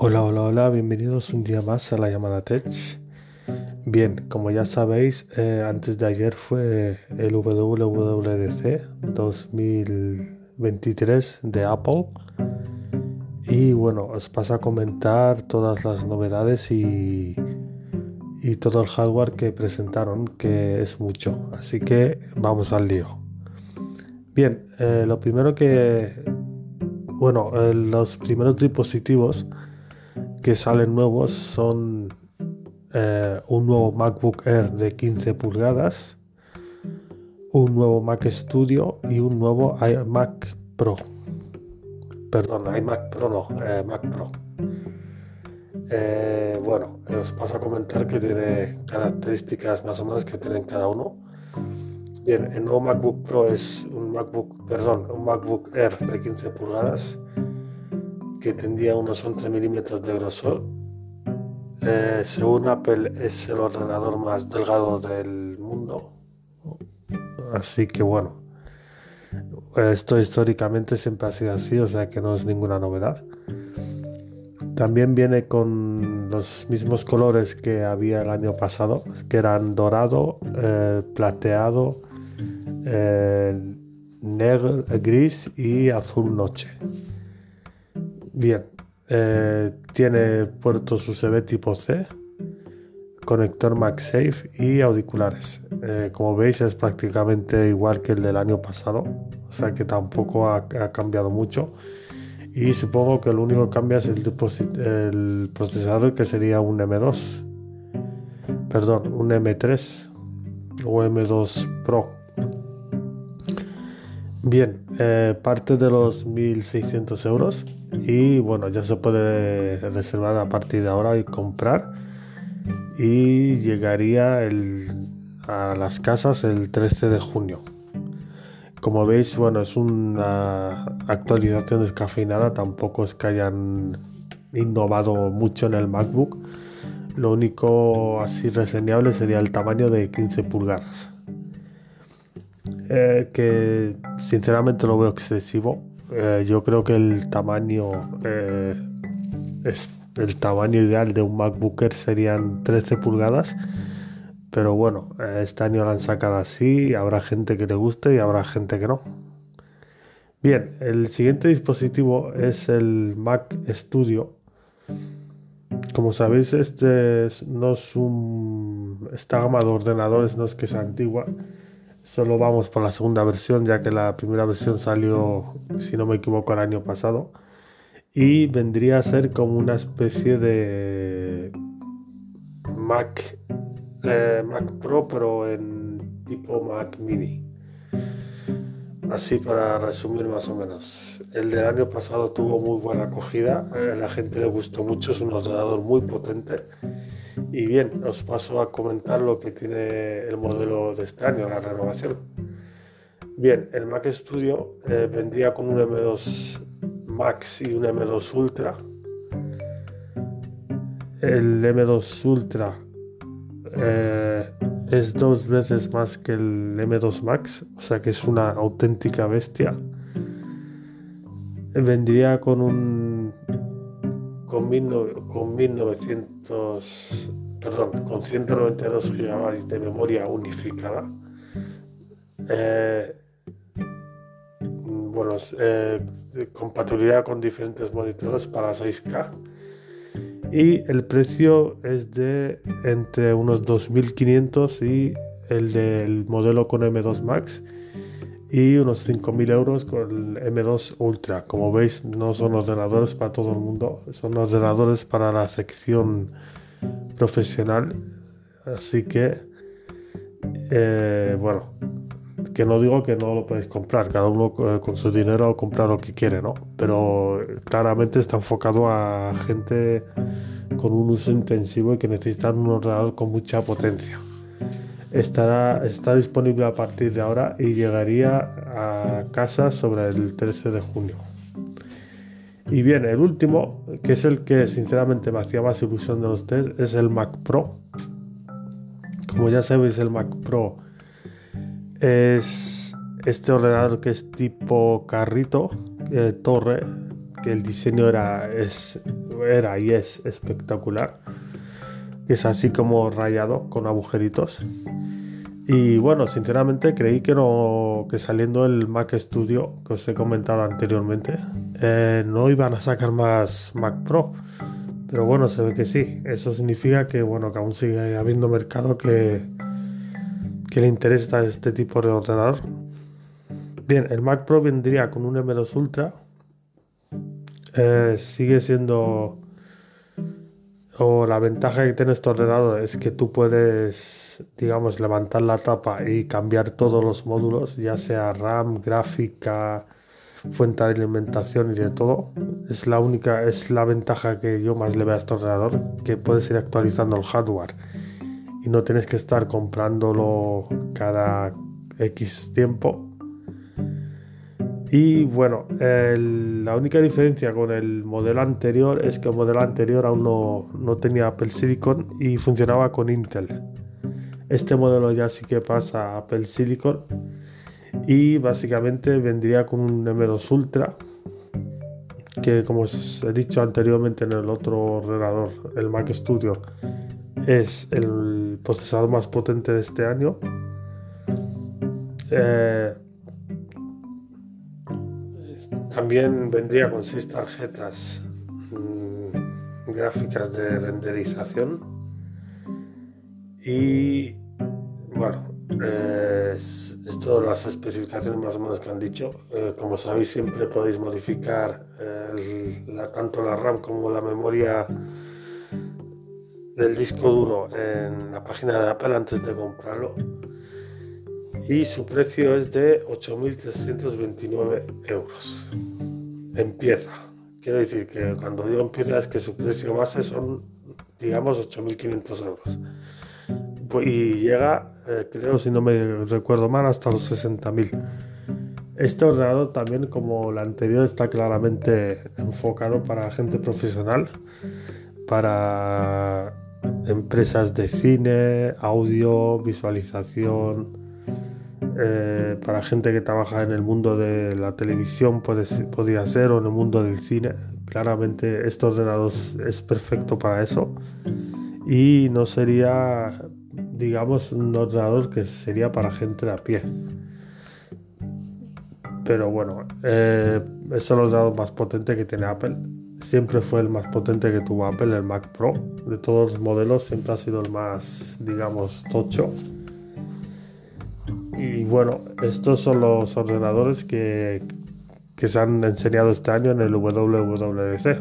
Hola, hola, hola, bienvenidos un día más a la llamada Tech. Bien, como ya sabéis, eh, antes de ayer fue el WWDC 2023 de Apple. Y bueno, os paso a comentar todas las novedades y, y todo el hardware que presentaron, que es mucho. Así que vamos al lío. Bien, eh, lo primero que... Bueno, eh, los primeros dispositivos que salen nuevos son eh, un nuevo MacBook Air de 15 pulgadas, un nuevo Mac Studio y un nuevo iMac Pro. Perdón, iMac Pro no, eh, Mac Pro. Eh, bueno, os paso a comentar que tiene características más o menos que tienen cada uno. Bien, el nuevo MacBook Pro es un MacBook, perdón, un MacBook Air de 15 pulgadas que tendría unos 11 milímetros de grosor. Eh, según Apple es el ordenador más delgado del mundo. Así que bueno, esto históricamente siempre ha sido así, o sea que no es ninguna novedad. También viene con los mismos colores que había el año pasado, que eran dorado, eh, plateado, eh, negro, gris y azul noche. Bien, eh, tiene puertos USB tipo C, conector MagSafe y auriculares. Eh, como veis es prácticamente igual que el del año pasado, o sea que tampoco ha, cambiado mucho. Y supongo que lo único que cambia es el, procesador que sería un M2, perdón, un M3 o M2 Pro. Bien, eh, parte de los 1.600 euros y bueno, ya se puede reservar a partir de ahora y comprar y llegaría a las casas el 13 de junio. Como veis, bueno, es una actualización descafeinada, tampoco es que hayan innovado mucho en el MacBook. Lo único así reseñable sería el tamaño de 15 pulgadas. Eh, que sinceramente lo veo excesivo. Eh, yo creo que el tamaño eh, es el tamaño ideal de un MacBook serían 13 pulgadas. Pero bueno, este año lo han sacado así, habrá gente que le guste y habrá gente que no. Bien, el siguiente dispositivo es el Mac Studio. Como sabéis, este no es un. Esta gama de ordenadores no es que sea antigua Solo vamos por la segunda versión, ya que la primera versión salió, si no me equivoco, el año pasado. Y vendría a ser como una especie de Mac, eh, Mac Pro, pero en tipo Mac Mini. Así para resumir más o menos. El del año pasado tuvo muy buena acogida, a la gente le gustó mucho, es un ordenador muy potente y bien, os paso a comentar lo que tiene el modelo de este año, la renovación. Bien, el Mac Studio eh, vendría con un M2 Max y un M2 Ultra. El M2 Ultra eh, es dos veces más que el M2 Max, o sea que es una auténtica bestia. Vendría con un con, con 1900, perdón, con 192 GB de memoria unificada. Eh, bueno, eh, compatibilidad con diferentes monitores para 6K. Y el precio es de entre unos 2.500 y el del modelo con M2 Max y unos 5.000 euros con el M2 Ultra. Como veis, no son ordenadores para todo el mundo, son ordenadores para la sección profesional. Así que, eh, bueno, que no digo que no lo podéis comprar, cada uno eh, con su dinero compra lo que quiere, ¿no? Pero claramente está enfocado a gente con un uso intensivo y que necesitan un ordenador con mucha potencia estará, está disponible a partir de ahora y llegaría a casa sobre el 13 de junio. Y bien, el último, que es el que sinceramente me hacía más ilusión de los es el Mac Pro. Como ya sabéis, el Mac Pro es este ordenador que es tipo carrito, eh, torre, que el diseño era, es era y es espectacular. Es así como rayado con agujeritos. Y bueno, sinceramente creí que no que saliendo el Mac Studio que os he comentado anteriormente, eh, no iban a sacar más Mac Pro. Pero bueno, se ve que sí. Eso significa que bueno, que aún sigue habiendo mercado que, que le interesa este tipo de ordenador. Bien, el Mac Pro vendría con un M2 Ultra. Eh, sigue siendo o la ventaja que tiene este ordenador es que tú puedes, digamos, levantar la tapa y cambiar todos los módulos, ya sea RAM, gráfica, fuente de alimentación y de todo. Es la única, es la ventaja que yo más le veo a este ordenador, que puedes ir actualizando el hardware y no tienes que estar comprándolo cada X tiempo y bueno, la única diferencia con el modelo anterior es que el modelo anterior aún no, tenía Apple Silicon y funcionaba con Intel. Este modelo ya sí que pasa a Apple Silicon y básicamente vendría con un M2 Ultra que como os he dicho anteriormente en el otro ordenador, el Mac Studio, es el procesador más potente de este año. Eh, también vendría con seis tarjetas mm, gráficas de renderización. Y bueno, esto las especificaciones más o menos que han dicho. Eh, como sabéis, siempre podéis modificar tanto la RAM como la memoria del disco duro en la página de Apple antes de comprarlo y su precio es de 8.329 euros. Empieza. Quiero decir que cuando digo empieza es que su precio base son, digamos, 8.500 euros. Pues, y llega, eh, creo, si no me recuerdo mal, hasta los 60.000. Este ordenador también, como el anterior, está claramente enfocado para gente profesional, para empresas de cine, audio, visualización, eh, para gente que trabaja en el mundo de la televisión podría ser o en el mundo del cine. Claramente este ordenador es perfecto para eso y no sería, digamos, un ordenador que sería para gente de a pie. Pero bueno, eh, es el ordenador más potente que tiene Apple. Siempre fue el más potente que tuvo Apple, el Mac Pro. De todos los modelos siempre ha sido el más, digamos, tocho y bueno, estos son los ordenadores que, que se han enseñado este año en el WWDC.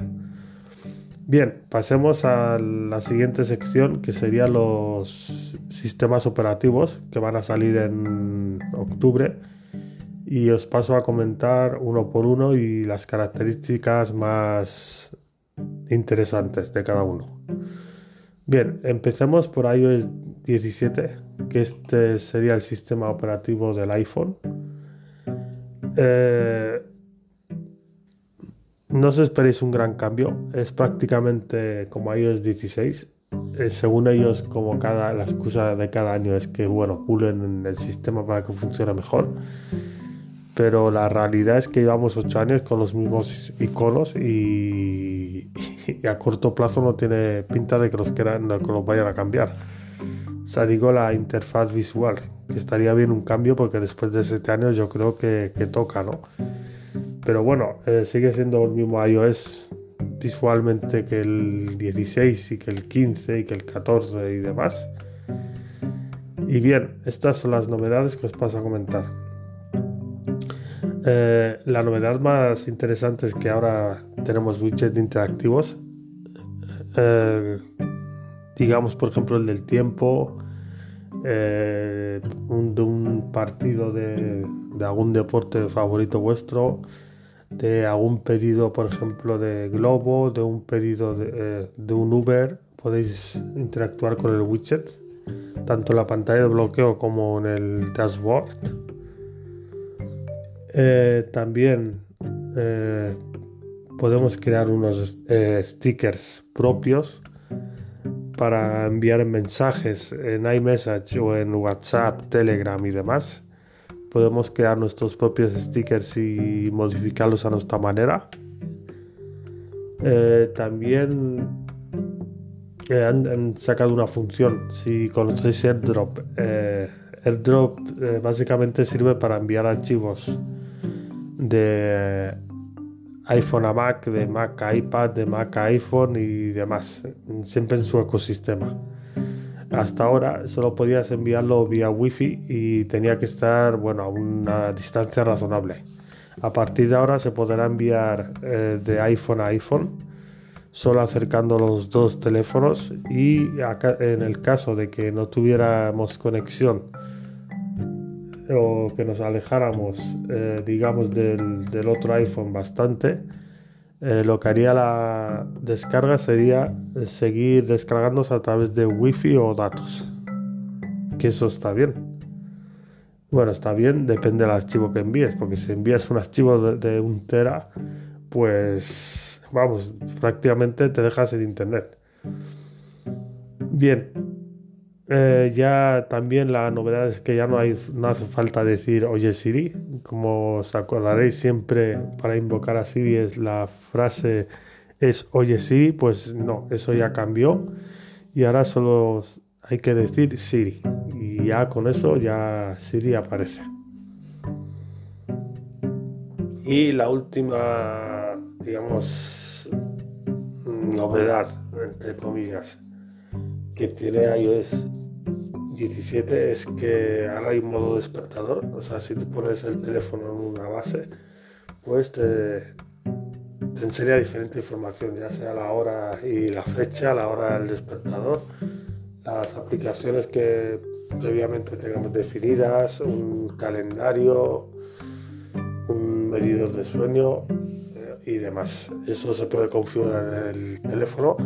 Bien, pasemos a la siguiente sección que serían los sistemas operativos que van a salir en octubre y os paso a comentar uno por uno y las características más interesantes de cada uno. Bien, empecemos por iOS 17, que este sería el sistema operativo del iPhone. Eh, no os esperéis un gran cambio, es prácticamente como iOS 16. Eh, según ellos, como cada, la excusa de cada año es que bueno, pulen el sistema para que funcione mejor. Pero la realidad es que llevamos 8 años con los mismos iconos y, a corto plazo no tiene pinta de que los, quieran, que los vayan a cambiar. Sea, digo la interfaz visual, que estaría bien un cambio porque después de 7 años yo creo que, toca, ¿no? Pero bueno, eh, sigue siendo el mismo iOS visualmente que el 16 y que el 15 y que el 14 y demás. Y bien, estas son las novedades que os paso a comentar. Eh, la novedad más interesante es que ahora tenemos widgets interactivos. Eh, digamos por ejemplo el del tiempo, eh, de un partido de, algún deporte favorito vuestro, de algún pedido por ejemplo de Globo, de un pedido de, eh, un Uber, podéis interactuar con el widget, tanto en la pantalla de bloqueo como en el dashboard. Eh, también podemos crear unos stickers propios para enviar mensajes en iMessage o en WhatsApp, Telegram y demás. Podemos crear nuestros propios stickers y modificarlos a nuestra manera. Eh, también eh, han, sacado una función, si conocéis AirDrop. Eh, AirDrop básicamente sirve para enviar archivos de iPhone a Mac, de Mac a iPad, de Mac a iPhone y demás, siempre en su ecosistema. Hasta ahora solo podías enviarlo vía Wi-Fi y tenía que estar bueno, a una distancia razonable. A partir de ahora se podrá enviar eh, de iPhone a iPhone, solo acercando los dos teléfonos y en el caso de que no tuviéramos conexión o que nos alejáramos, eh, digamos, del, otro iPhone bastante, eh, lo que haría la descarga sería seguir descargándose a través de Wi-Fi o datos. Que eso está bien. Bueno, está bien, depende del archivo que envíes, porque si envías un archivo de, de un tera, pues vamos, prácticamente te dejas en internet. Bien, eh, ya también la novedad es que ya no, hay, no hace falta decir oye Siri. Como os acordaréis siempre para invocar a Siri es la frase es oye Siri, pues no, eso ya cambió y ahora solo hay que decir Siri y ya con eso ya Siri aparece. Y la última, digamos, novedad, entre comillas, que tiene iOS 17 es que ahora hay modo despertador, o sea, si tú pones el teléfono en una base, pues te, te enseña diferente información, ya sea la hora y la fecha, la hora del despertador, las aplicaciones que previamente tengamos definidas, un calendario, un medidor de sueño eh, y demás. Eso se puede configurar en el teléfono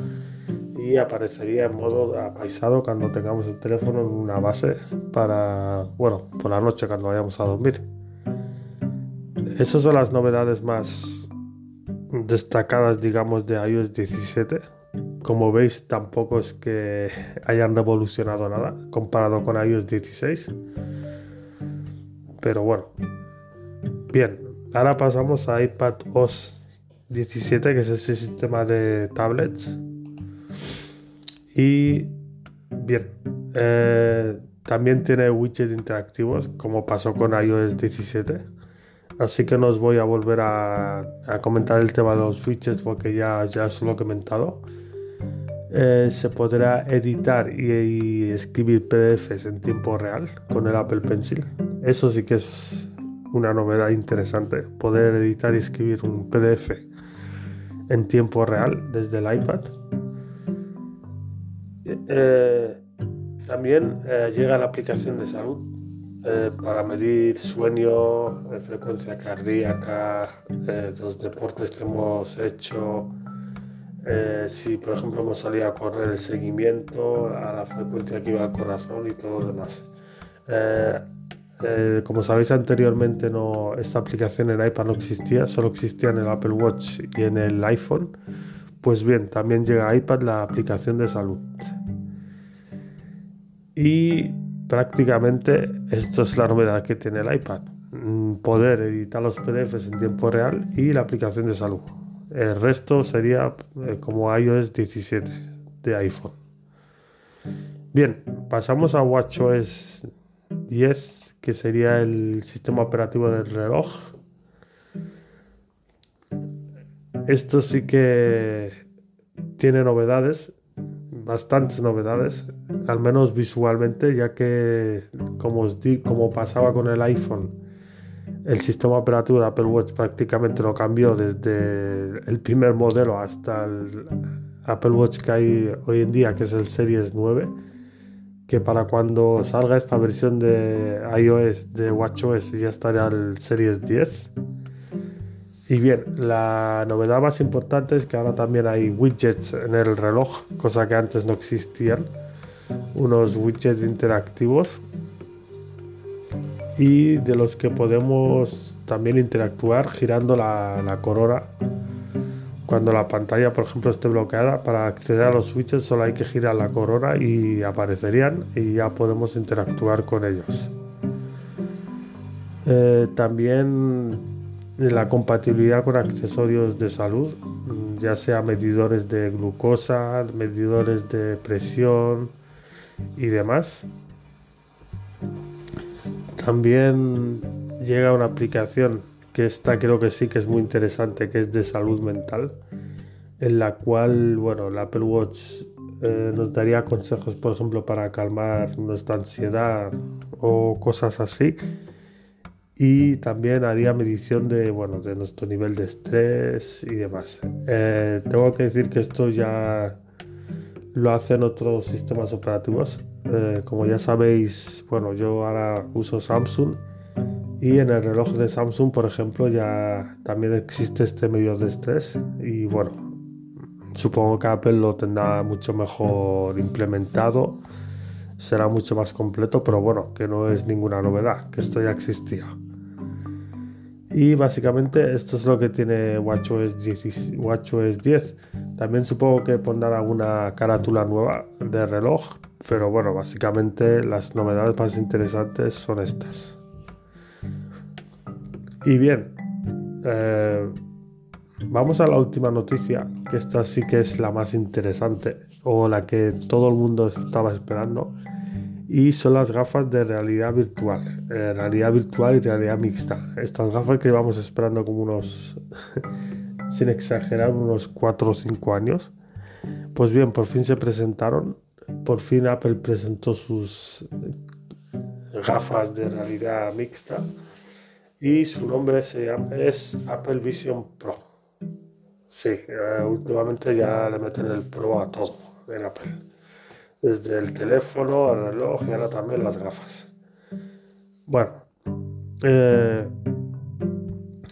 aparecería en modo apaisado cuando tengamos el teléfono en una base para, bueno, por la noche cuando vayamos a dormir. Esas son las novedades más destacadas, digamos, de iOS 17. Como veis, tampoco es que hayan revolucionado nada comparado con iOS 16. Pero bueno. Bien, ahora pasamos a iPad OS 17, que es ese sistema de tablets y bien, eh, también tiene widgets interactivos como pasó con iOS 17. Así que no os voy a volver a, comentar el tema de los widgets porque ya, ya os lo he comentado. Eh, se podrá editar y, escribir PDFs en tiempo real con el Apple Pencil. Eso sí que es una novedad interesante, poder editar y escribir un PDF en tiempo real desde el iPad. Eh, también eh, llega la aplicación de salud eh, para medir sueño, frecuencia cardíaca, los deportes que hemos hecho, si por ejemplo hemos salido a correr el seguimiento, a la frecuencia que iba al corazón y todo lo demás. como sabéis anteriormente no, esta aplicación en iPad no existía, solo existía en el Apple Watch y en el iPhone. Pues bien, también llega a iPad la aplicación de salud. Y prácticamente esto es la novedad que tiene el iPad. Mm, poder editar los PDFs en tiempo real y la aplicación de salud. El resto sería eh, como iOS 17 de iPhone. Bien, pasamos a WatchOS 10, que sería el sistema operativo del reloj. Esto sí que tiene novedades, bastantes novedades al menos visualmente, ya que como, os di, como pasaba con el iPhone, el sistema operativo de Apple Watch prácticamente no cambió desde el primer modelo hasta el Apple Watch que hay hoy en día, que es el Series 9, que para cuando salga esta versión de iOS, de WatchOS, ya estará el Series 10. Y bien, la novedad más importante es que ahora también hay widgets en el reloj, cosa que antes no existían. Unos widgets interactivos. Y de los que podemos también interactuar girando la, corona. Cuando la pantalla por ejemplo esté bloqueada para acceder a los widgets solo hay que girar la corona y aparecerían y ya podemos interactuar con ellos. Eh, también la compatibilidad con accesorios de salud ya sea medidores de glucosa, medidores de presión y demás. También llega una aplicación que esta creo que sí que es muy interesante, que es de salud mental, en la cual, bueno, el Apple Watch eh, nos daría consejos, por ejemplo, para calmar nuestra ansiedad o cosas así. Y también haría medición de, bueno, de nuestro nivel de estrés y demás. Eh, tengo que decir que esto ya lo hacen otros sistemas operativos. Eh, como ya sabéis, bueno, yo ahora uso Samsung y en el reloj de Samsung, por ejemplo, ya también existe este medio de estrés. Y bueno, supongo que Apple lo tendrá mucho mejor implementado. Será mucho más completo, pero bueno, que no es ninguna novedad, que esto ya existía. Y básicamente esto es lo que tiene WatchOS 10. WatchOS 10. También supongo que pondrán alguna carátula nueva de reloj, pero bueno, básicamente las novedades más interesantes son estas. Y bien, eh, vamos a la última noticia, que esta sí que es la más interesante o la que todo el mundo estaba esperando. Y son las gafas de realidad virtual, eh, realidad virtual y realidad mixta. Estas gafas que vamos esperando como unos, sin exagerar, unos 4 o 5 años. Pues bien, por fin se presentaron, por fin Apple presentó sus gafas de realidad mixta y su nombre es Apple Vision Pro. Sí, eh, últimamente ya le meten el Pro a todo en Apple. Desde el teléfono, el reloj y ahora también las gafas. Bueno, eh,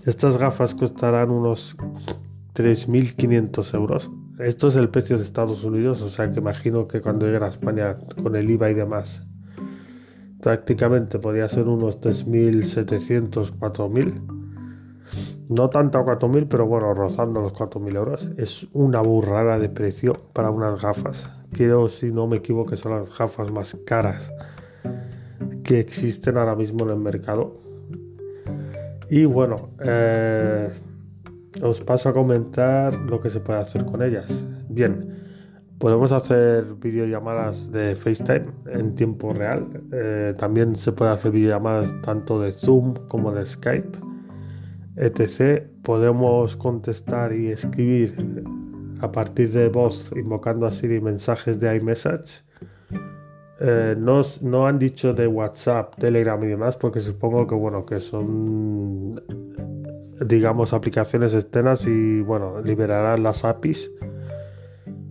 estas gafas costarán unos 3.500 euros. Esto es el precio de Estados Unidos, o sea que imagino que cuando llegue a España con el IVA y demás prácticamente podía ser unos 3.700, 4.000. No tanto a 4.000, pero bueno, rozando los 4.000 euros. Es una burrada de precio para unas gafas. Quiero, si no me equivoco, son las gafas más caras que existen ahora mismo en el mercado. Y bueno, eh, os paso a comentar lo que se puede hacer con ellas. Bien, Podemos hacer videollamadas de FaceTime en tiempo real. Eh, también se puede hacer videollamadas tanto de Zoom como de Skype, etc. Podemos contestar y escribir a partir de voz invocando así mensajes de iMessage. Eh, no, no, han dicho de WhatsApp, Telegram y demás, porque supongo que bueno, que son digamos aplicaciones externas y bueno, liberarán las APIs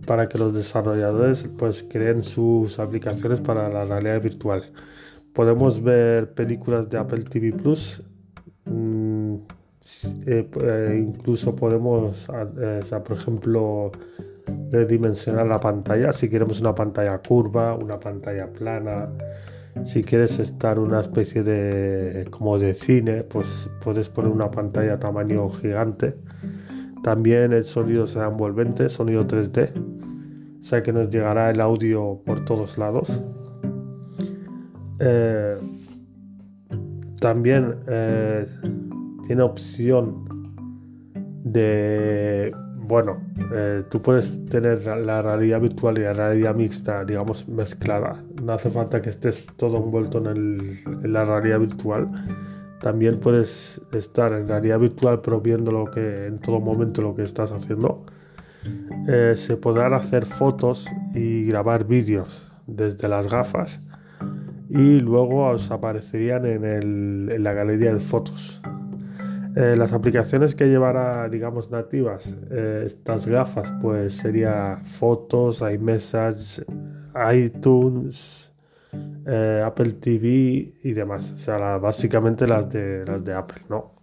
para que los desarrolladores pues creen sus aplicaciones para la realidad virtual. Podemos ver películas de Apple TV Plus. Eh, eh, incluso podemos, eh, por ejemplo, redimensionar la pantalla. Si queremos una pantalla curva, una pantalla plana. Si quieres estar una especie de como de cine, pues puedes poner una pantalla tamaño gigante. También el sonido será envolvente, sonido 3D o sea que nos llegará el audio por todos lados. También tiene opción de, bueno, eh, tú puedes tener la realidad virtual y la realidad mixta, digamos, mezclada. No hace falta que estés todo envuelto en, la realidad virtual. También puedes estar en realidad virtual, pero viendo lo que en todo momento lo que estás haciendo. Eh, se podrán hacer fotos y grabar vídeos desde las gafas y luego os aparecerían en, la galería de fotos. Eh, las aplicaciones que llevará, digamos, nativas eh, estas gafas, pues sería fotos, iMessage, iTunes, Apple TV y demás. O sea, básicamente las de, las de Apple, ¿no?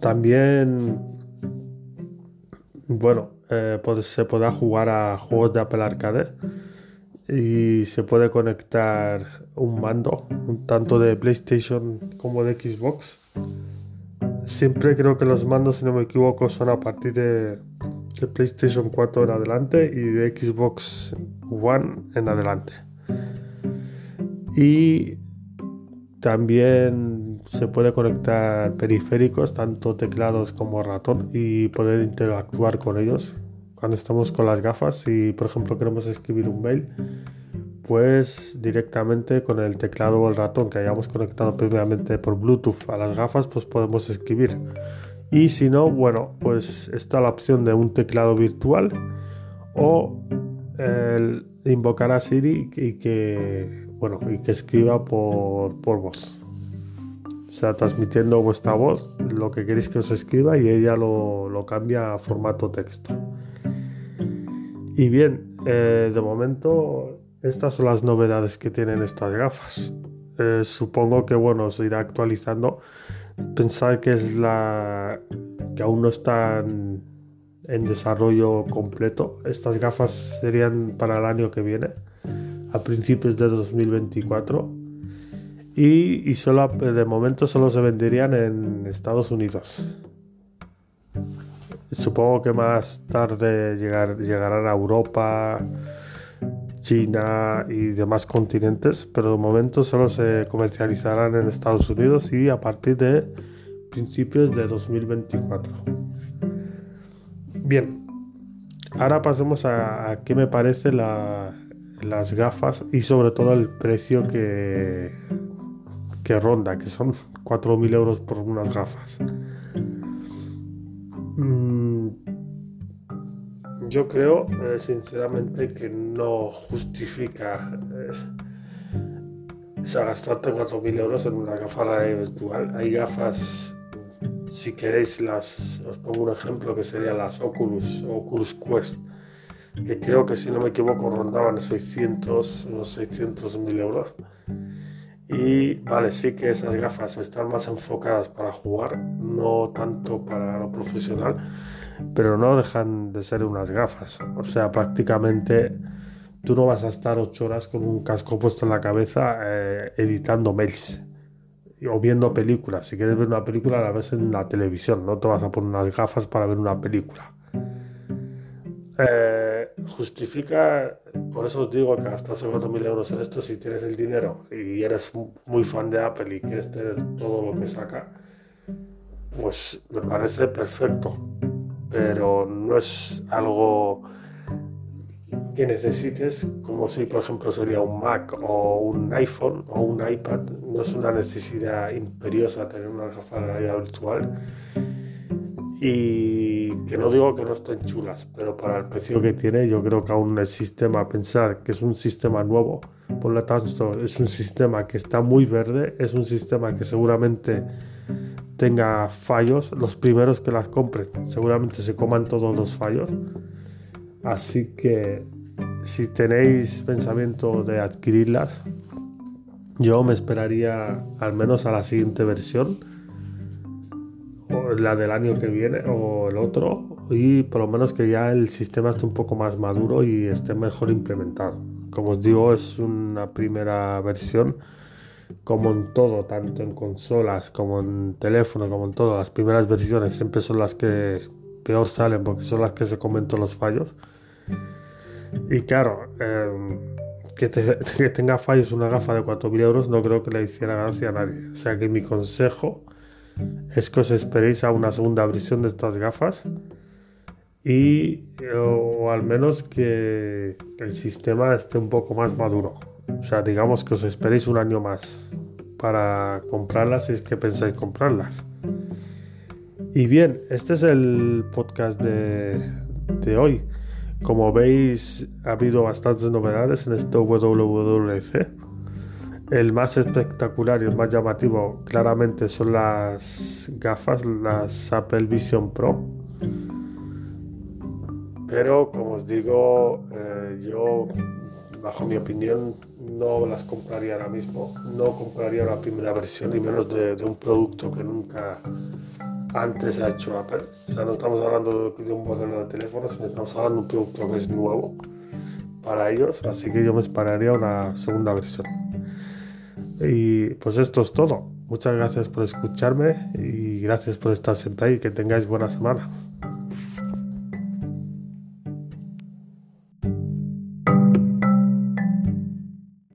También bueno, eh, pues se podrá jugar a juegos de Apple Arcade y se puede conectar un mando, tanto de PlayStation como de Xbox. Siempre creo que los mandos, si no me equivoco, son a partir de, PlayStation 4 en adelante y de Xbox One en adelante. Y también se puede conectar periféricos, tanto teclados como ratón, y poder interactuar con ellos cuando estamos con las gafas. Si, por ejemplo, queremos escribir un mail, pues directamente con el teclado o el ratón que hayamos conectado previamente por Bluetooth a las gafas, pues podemos escribir. Y si no, bueno, pues está la opción de un teclado virtual o el invocar a Siri y que, bueno, y que escriba por, por voz. O sea, transmitiendo vuestra voz, lo que queréis que os escriba y ella lo, lo cambia a formato texto. Y bien, eh, de momento estas son las novedades que tienen estas gafas. Eh, supongo que bueno, se irá actualizando. Pensar que es la que aún no están en desarrollo completo. Estas gafas serían para el año que viene, a principios de 2024. Y, y solo de momento solo se venderían en Estados Unidos. Supongo que más tarde llegar, llegarán a Europa, China y demás continentes, pero de momento solo se comercializarán en Estados Unidos y a partir de principios de 2024. Bien, ahora pasemos a, qué me parece las gafas y sobre todo el precio que, que ronda, que son 4.000 euros por unas gafas. Yo creo, eh, sinceramente, que no justifica eh, gastarte 4.000 euros en una gafa virtual. Hay gafas, si queréis, las, os pongo un ejemplo que serían las Oculus, Oculus Quest, que creo que si no me equivoco rondaban 600, unos 600.000 euros. Y vale, sí que esas gafas están más enfocadas para jugar, no tanto para lo profesional pero no dejan de ser unas gafas. O sea, prácticamente tú no vas a estar ocho horas con un casco puesto en la cabeza eh, editando mails o viendo películas. Si quieres ver una película, la ves en la televisión, no te vas a poner unas gafas para ver una película. Eh, justifica, por eso os digo que gastas 4.000 euros en esto si tienes el dinero y eres muy fan de Apple y quieres tener todo lo que saca, pues me parece perfecto pero no es algo que necesites, como si por ejemplo sería un Mac o un iPhone o un iPad, no es una necesidad imperiosa tener una gafa de realidad virtual. Y que no digo que no estén chulas, pero para el precio que tiene, yo creo que aún el sistema, pensar que es un sistema nuevo, por lo tanto, es un sistema que está muy verde, es un sistema que seguramente tenga fallos, los primeros que las compren seguramente se coman todos los fallos. Así que si tenéis pensamiento de adquirirlas, yo me esperaría al menos a la siguiente versión, o la del año que viene o el otro, y por lo menos que ya el sistema esté un poco más maduro y esté mejor implementado. Como os digo, es una primera versión como en todo, tanto en consolas como en teléfono, como en todo, las primeras versiones siempre son las que peor salen porque son las que se comentan los fallos. Y claro, em, que, tenga fallos una gafa de 4.000 euros no creo que le hiciera gracia a nadie. O sea que mi consejo es que os esperéis a una segunda versión de estas gafas y o al menos que el sistema esté un poco más maduro. O sea, digamos que os esperéis un año más para comprarlas si es que pensáis comprarlas. Y bien, este es el podcast de, de hoy. Como veis, ha habido bastantes novedades en este WWDC. El más espectacular y el más llamativo claramente son las gafas, las Apple Vision Pro. Pero como os digo, eh, yo bajo mi opinión, no las compraría ahora mismo. No compraría la primera versión, y menos de, un producto que nunca antes ha hecho Apple. O sea, no estamos hablando de, un modelo de teléfono, sino estamos hablando de un producto que es nuevo para ellos. Así que yo me esperaría una segunda versión. Y pues esto es todo. Muchas gracias por escucharme y gracias por estar siempre ahí. Que tengáis buena semana.